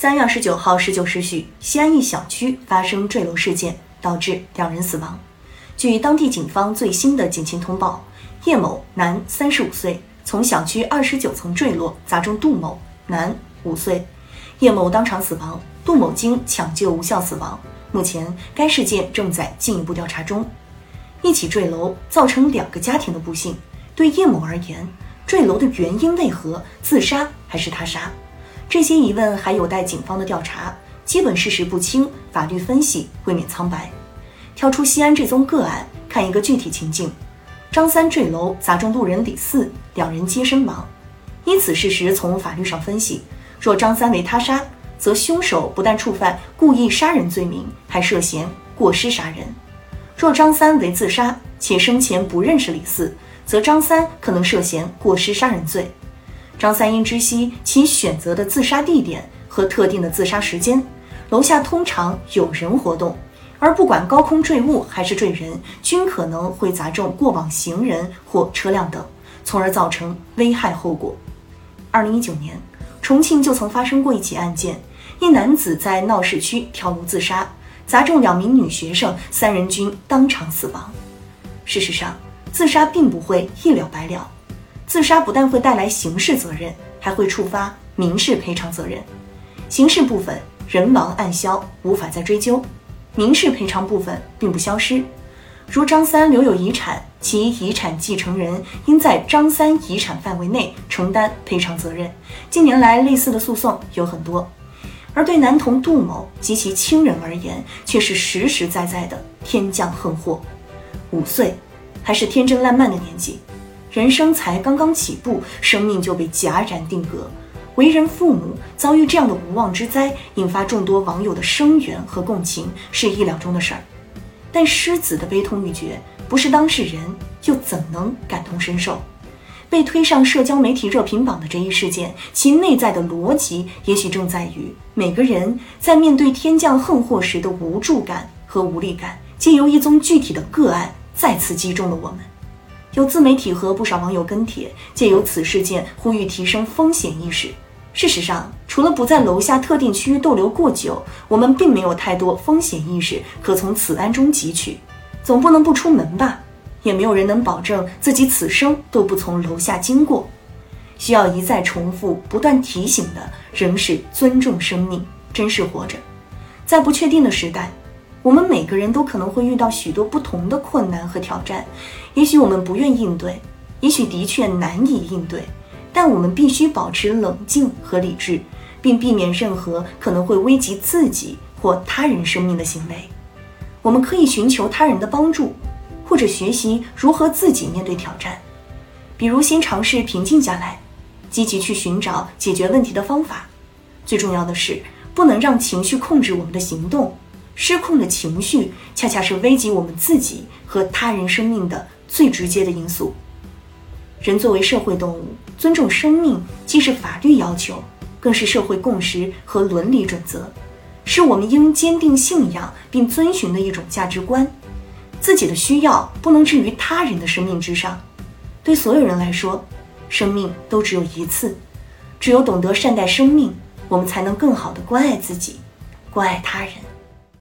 三月二十九号十九时许，西安一小区发生坠楼事件，导致两人死亡。据当地警方最新的警情通报，叶某，男，三十五岁，从小区二十九层坠落，砸中杜某，男，五岁。叶某当场死亡，杜某经抢救无效死亡。目前，该事件正在进一步调查中。一起坠楼造成两个家庭的不幸，对叶某而言，坠楼的原因为何？自杀还是他杀？这些疑问还有待警方的调查，基本事实不清，法律分析未免苍白。跳出西安这宗个案，看一个具体情境：张三坠楼砸中路人李四，两人皆身亡。依此事实从法律上分析，若张三为他杀，则凶手不但触犯故意杀人罪名，还涉嫌过失杀人；若张三为自杀，且生前不认识李四，则张三可能涉嫌过失杀人罪。张三因知悉其选择的自杀地点和特定的自杀时间，楼下通常有人活动，而不管高空坠物还是坠人，均可能会砸中过往行人或车辆等，从而造成危害后果。二零一九年，重庆就曾发生过一起案件，一男子在闹市区跳楼自杀，砸中两名女学生，三人均当场死亡。事实上，自杀并不会一了百了。自杀不但会带来刑事责任，还会触发民事赔偿责任。刑事部分人亡案消，无法再追究；民事赔偿部分并不消失。如张三留有遗产，其遗产继承人应在张三遗产范围内承担赔偿责任。近年来类似的诉讼有很多，而对男童杜某及其亲人而言，却是实实在在的天降横祸。五岁，还是天真烂漫的年纪。人生才刚刚起步，生命就被戛然定格。为人父母遭遇这样的无妄之灾，引发众多网友的声援和共情，是意料中的事儿。但失子的悲痛欲绝，不是当事人又怎能感同身受？被推上社交媒体热评榜的这一事件，其内在的逻辑，也许正在于每个人在面对天降横祸时的无助感和无力感，借由一宗具体的个案，再次击中了我们。有自媒体和不少网友跟帖，借由此事件呼吁提升风险意识。事实上，除了不在楼下特定区域逗留过久，我们并没有太多风险意识可从此案中汲取。总不能不出门吧？也没有人能保证自己此生都不从楼下经过。需要一再重复、不断提醒的，仍是尊重生命，珍视活着。在不确定的时代。我们每个人都可能会遇到许多不同的困难和挑战，也许我们不愿应对，也许的确难以应对，但我们必须保持冷静和理智，并避免任何可能会危及自己或他人生命的行为。我们可以寻求他人的帮助，或者学习如何自己面对挑战，比如先尝试平静下来，积极去寻找解决问题的方法。最重要的是，不能让情绪控制我们的行动。失控的情绪，恰恰是危及我们自己和他人生命的最直接的因素。人作为社会动物，尊重生命既是法律要求，更是社会共识和伦理准则，是我们应坚定信仰并遵循的一种价值观。自己的需要不能置于他人的生命之上。对所有人来说，生命都只有一次，只有懂得善待生命，我们才能更好的关爱自己，关爱他人。